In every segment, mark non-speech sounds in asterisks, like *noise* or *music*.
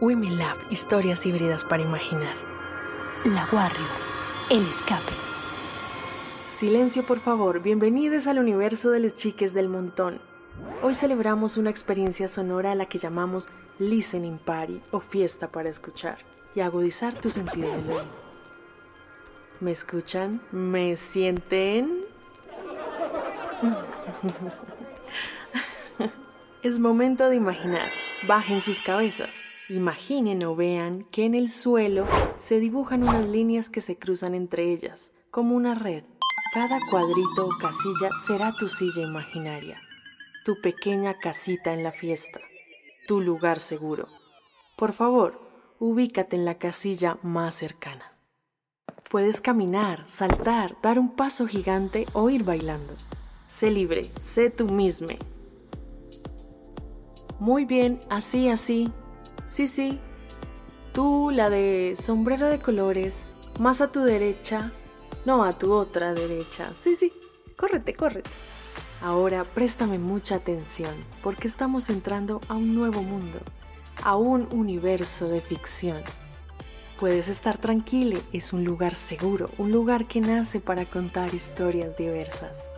Lab, historias híbridas para imaginar. La Warrior, el escape. Silencio, por favor. Bienvenidos al universo de los chiques del montón. Hoy celebramos una experiencia sonora a la que llamamos Listening Party o fiesta para escuchar y agudizar tu sentido del oído. ¿Me escuchan? ¿Me sienten? *laughs* es momento de imaginar. Bajen sus cabezas. Imaginen o vean que en el suelo se dibujan unas líneas que se cruzan entre ellas, como una red. Cada cuadrito o casilla será tu silla imaginaria, tu pequeña casita en la fiesta, tu lugar seguro. Por favor, ubícate en la casilla más cercana. Puedes caminar, saltar, dar un paso gigante o ir bailando. Sé libre, sé tú mismo. Muy bien, así, así. Sí, sí. Tú, la de sombrero de colores, más a tu derecha, no a tu otra derecha. Sí, sí. Córrete, córrete. Ahora préstame mucha atención porque estamos entrando a un nuevo mundo, a un universo de ficción. Puedes estar tranquilo, es un lugar seguro, un lugar que nace para contar historias diversas.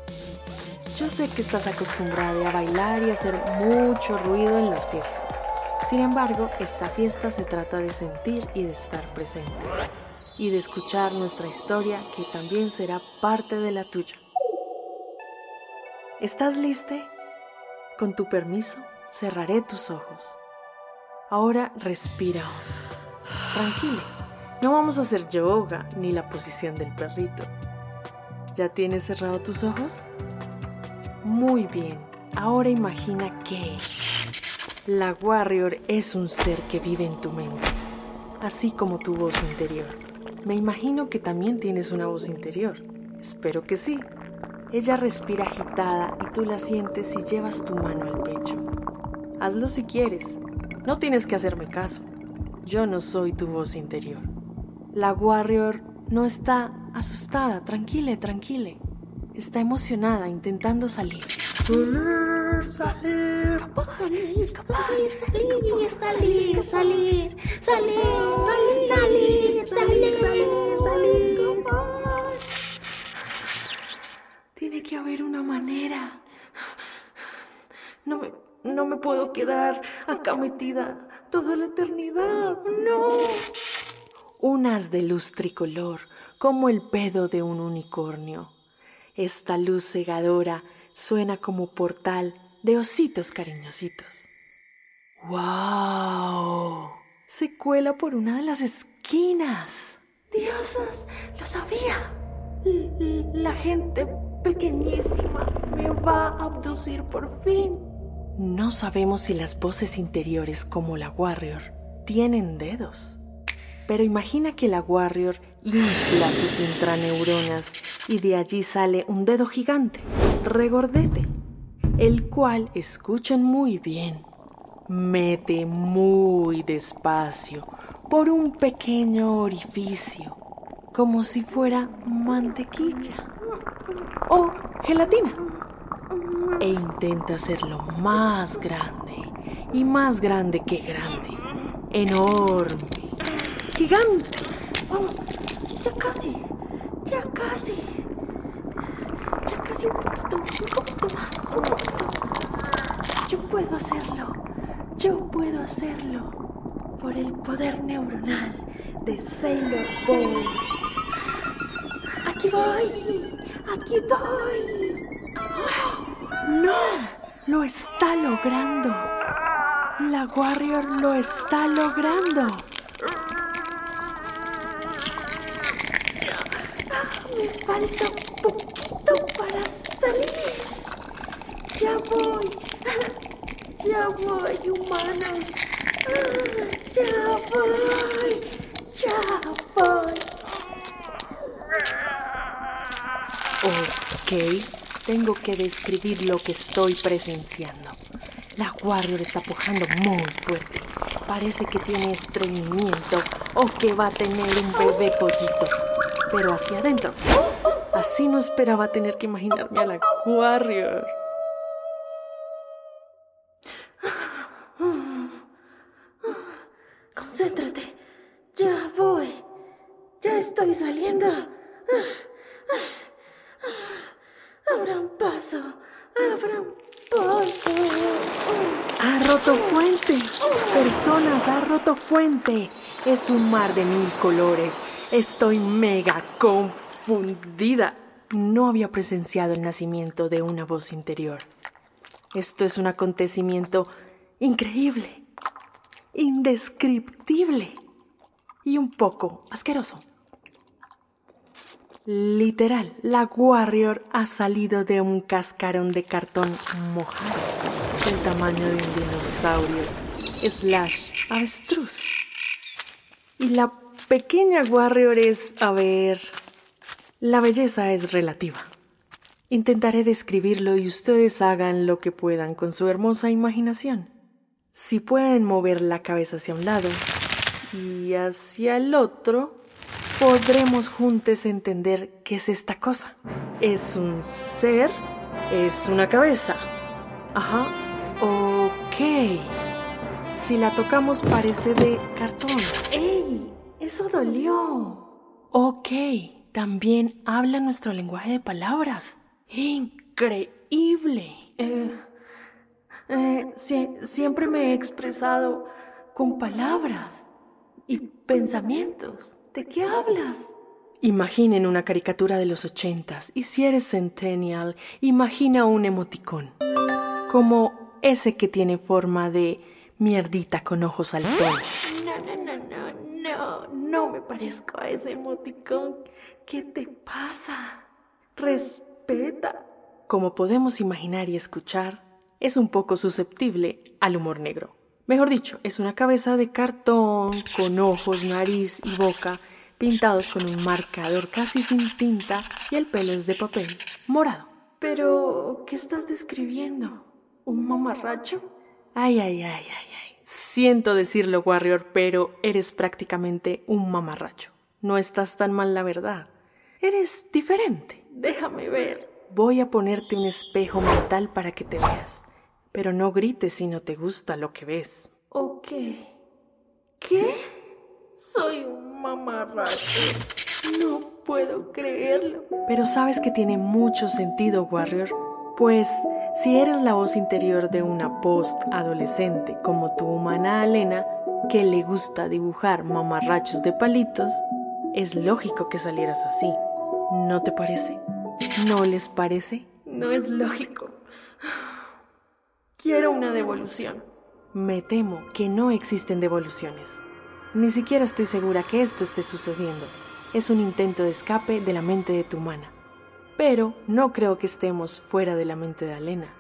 Yo sé que estás acostumbrada a bailar y hacer mucho ruido en las fiestas. Sin embargo, esta fiesta se trata de sentir y de estar presente. Y de escuchar nuestra historia que también será parte de la tuya. ¿Estás lista? Con tu permiso, cerraré tus ojos. Ahora respira. Tranquilo, no vamos a hacer yoga ni la posición del perrito. ¿Ya tienes cerrado tus ojos? Muy bien, ahora imagina que la Warrior es un ser que vive en tu mente, así como tu voz interior. Me imagino que también tienes una voz interior. Espero que sí. Ella respira agitada y tú la sientes si llevas tu mano al pecho. Hazlo si quieres. No tienes que hacerme caso. Yo no soy tu voz interior. La Warrior no está asustada, tranquila, tranquila. Está emocionada, intentando salir. Salir, salir, salir, salir, salir, salir, salir, salir, salir, salir, salir, salir, Tiene que haber una manera. No me, no me puedo quedar acá metida toda la eternidad. No. Unas de luz tricolor, como el pedo de un unicornio. Esta luz cegadora suena como portal de ositos cariñositos. ¡Wow! Se cuela por una de las esquinas. Diosas, lo sabía. La gente pequeñísima me va a abducir por fin. No sabemos si las voces interiores como la Warrior tienen dedos. Pero imagina que la Warrior infla sus intraneuronas y de allí sale un dedo gigante, regordete, el cual, escuchen muy bien, mete muy despacio por un pequeño orificio, como si fuera mantequilla o gelatina, e intenta hacerlo más grande y más grande que grande, enorme, gigante. Vamos, ya casi, ya casi. Un poquito, un poquito más, un poquito. Yo puedo hacerlo. Yo puedo hacerlo. Por el poder neuronal de Sailor Boys. Aquí voy. Aquí voy. No, lo está logrando. La Warrior lo está logrando. Me falta un poquito para salir. Ya voy. Ya voy, humanos. Ya voy. Ya voy. Ok, tengo que describir lo que estoy presenciando. La Warrior está pujando muy fuerte. Parece que tiene estreñimiento o que va a tener un bebé pollito. Pero hacia adentro. Así no esperaba tener que imaginarme a la Warrior. Estoy saliendo. Abran paso. Abran paso. Ha roto fuente. Personas, ha roto fuente. Es un mar de mil colores. Estoy mega confundida. No había presenciado el nacimiento de una voz interior. Esto es un acontecimiento increíble, indescriptible y un poco asqueroso. Literal, la Warrior ha salido de un cascarón de cartón mojado, del tamaño de un dinosaurio, slash avestruz. Y la pequeña Warrior es, a ver, la belleza es relativa. Intentaré describirlo y ustedes hagan lo que puedan con su hermosa imaginación. Si pueden mover la cabeza hacia un lado y hacia el otro, podremos juntos entender qué es esta cosa. ¿Es un ser? ¿Es una cabeza? Ajá. Ok. Si la tocamos parece de cartón. ¡Ey! Eso dolió. Ok. También habla nuestro lenguaje de palabras. Increíble. Eh, eh, siempre me he expresado con palabras y pensamientos. ¿De qué hablas? Imaginen una caricatura de los ochentas y si eres centennial, imagina un emoticón. Como ese que tiene forma de mierdita con ojos saltones. No, no, no, no, no, no me parezco a ese emoticón. ¿Qué te pasa? Respeta. Como podemos imaginar y escuchar, es un poco susceptible al humor negro. Mejor dicho, es una cabeza de cartón con ojos, nariz y boca pintados con un marcador casi sin tinta y el pelo es de papel morado. Pero, ¿qué estás describiendo? ¿Un mamarracho? Ay, ay, ay, ay, ay. Siento decirlo, Warrior, pero eres prácticamente un mamarracho. No estás tan mal, la verdad. Eres diferente. Déjame ver. Voy a ponerte un espejo mental para que te veas. Pero no grites si no te gusta lo que ves. Ok. ¿Qué? Soy un mamarracho. No puedo creerlo. Pero sabes que tiene mucho sentido, Warrior. Pues si eres la voz interior de una post-adolescente como tu humana Alena, que le gusta dibujar mamarrachos de palitos, es lógico que salieras así. ¿No te parece? ¿No les parece? No es lógico. Quiero una devolución. Me temo que no existen devoluciones. Ni siquiera estoy segura que esto esté sucediendo. Es un intento de escape de la mente de tu humana. Pero no creo que estemos fuera de la mente de Alena.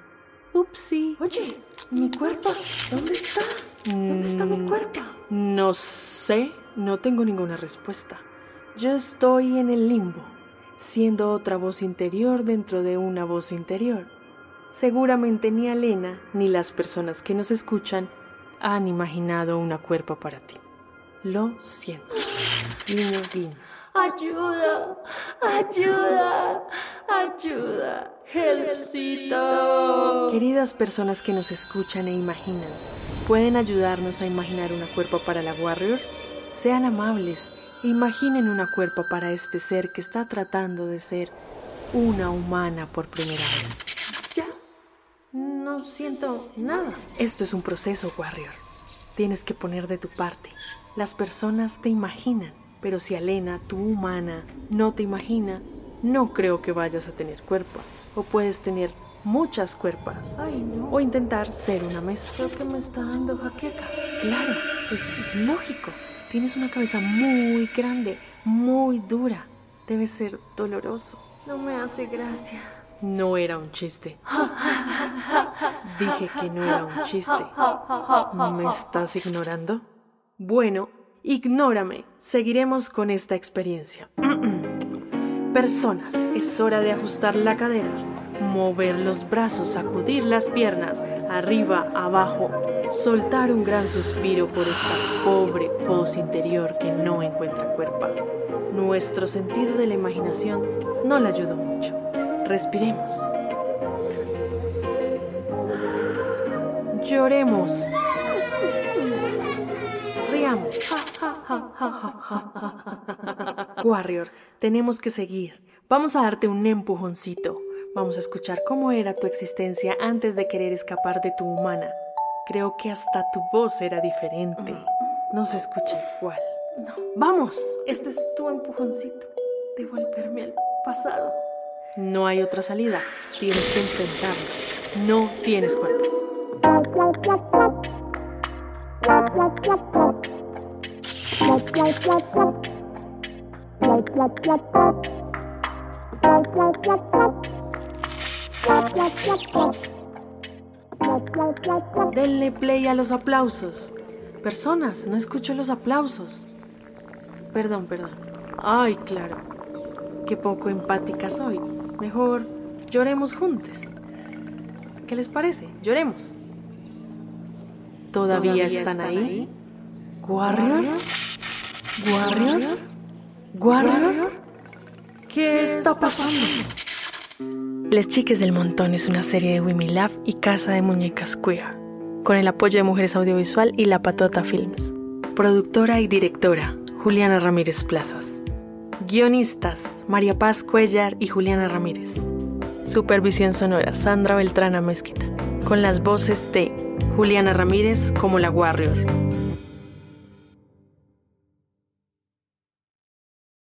Upsi. Oye, mi cuerpo, ¿dónde está? ¿Dónde está mi cuerpo? No sé, no tengo ninguna respuesta. Yo estoy en el limbo, siendo otra voz interior dentro de una voz interior. Seguramente ni Alena ni las personas que nos escuchan han imaginado una cuerpo para ti. Lo siento. Guiño, guiño. Ayuda, ayuda, ayuda. Helpcito. Queridas personas que nos escuchan e imaginan, ¿pueden ayudarnos a imaginar una cuerpo para la Warrior? Sean amables, imaginen una cuerpo para este ser que está tratando de ser una humana por primera vez. No siento nada. Esto es un proceso, Warrior. Tienes que poner de tu parte. Las personas te imaginan, pero si Alena, tu humana, no te imagina, no creo que vayas a tener cuerpo. O puedes tener muchas cuerpas. Ay, no. O intentar ser una mesa. Creo que me está dando jaqueca. Claro, es lógico. Tienes una cabeza muy grande, muy dura. Debe ser doloroso. No me hace gracia. No era un chiste. *laughs* Dije que no era un chiste. ¿Me estás ignorando? Bueno, ignórame. Seguiremos con esta experiencia. *clears throat* Personas, es hora de ajustar la cadera, mover los brazos, sacudir las piernas, arriba, abajo, soltar un gran suspiro por esta pobre voz interior que no encuentra cuerpo. Nuestro sentido de la imaginación no le ayudó mucho. Respiremos. Lloremos. Sigamos. Warrior, tenemos que seguir. Vamos a darte un empujoncito. Vamos a escuchar cómo era tu existencia antes de querer escapar de tu humana. Creo que hasta tu voz era diferente. No se escucha igual. No, ¡Vamos! este es tu empujoncito de volverme al pasado. No hay otra salida. Tienes que enfrentarlo. No tienes cuerpo. Denle play a los aplausos. Personas, no escucho los aplausos. Perdón, perdón. Ay, claro. Qué poco empática soy. Mejor lloremos juntos. ¿Qué les parece? Lloremos. ¿Todavía, están, ahí? ¿Warrior? ¿Warrior? ¿Warrior? ¿Qué, está pasando? Les Chiques del Montón es una serie de Wimi Love y Casa de Muñecas Queer, con el apoyo de Mujeres Audiovisual y La Patota Films. Productora y directora, Juliana Ramírez Plazas. Guionistas, María Paz Cuellar y Juliana Ramírez. Supervisión sonora, Sandra Beltrana Mezquita. Con las voces de Juliana Ramírez como la Warrior,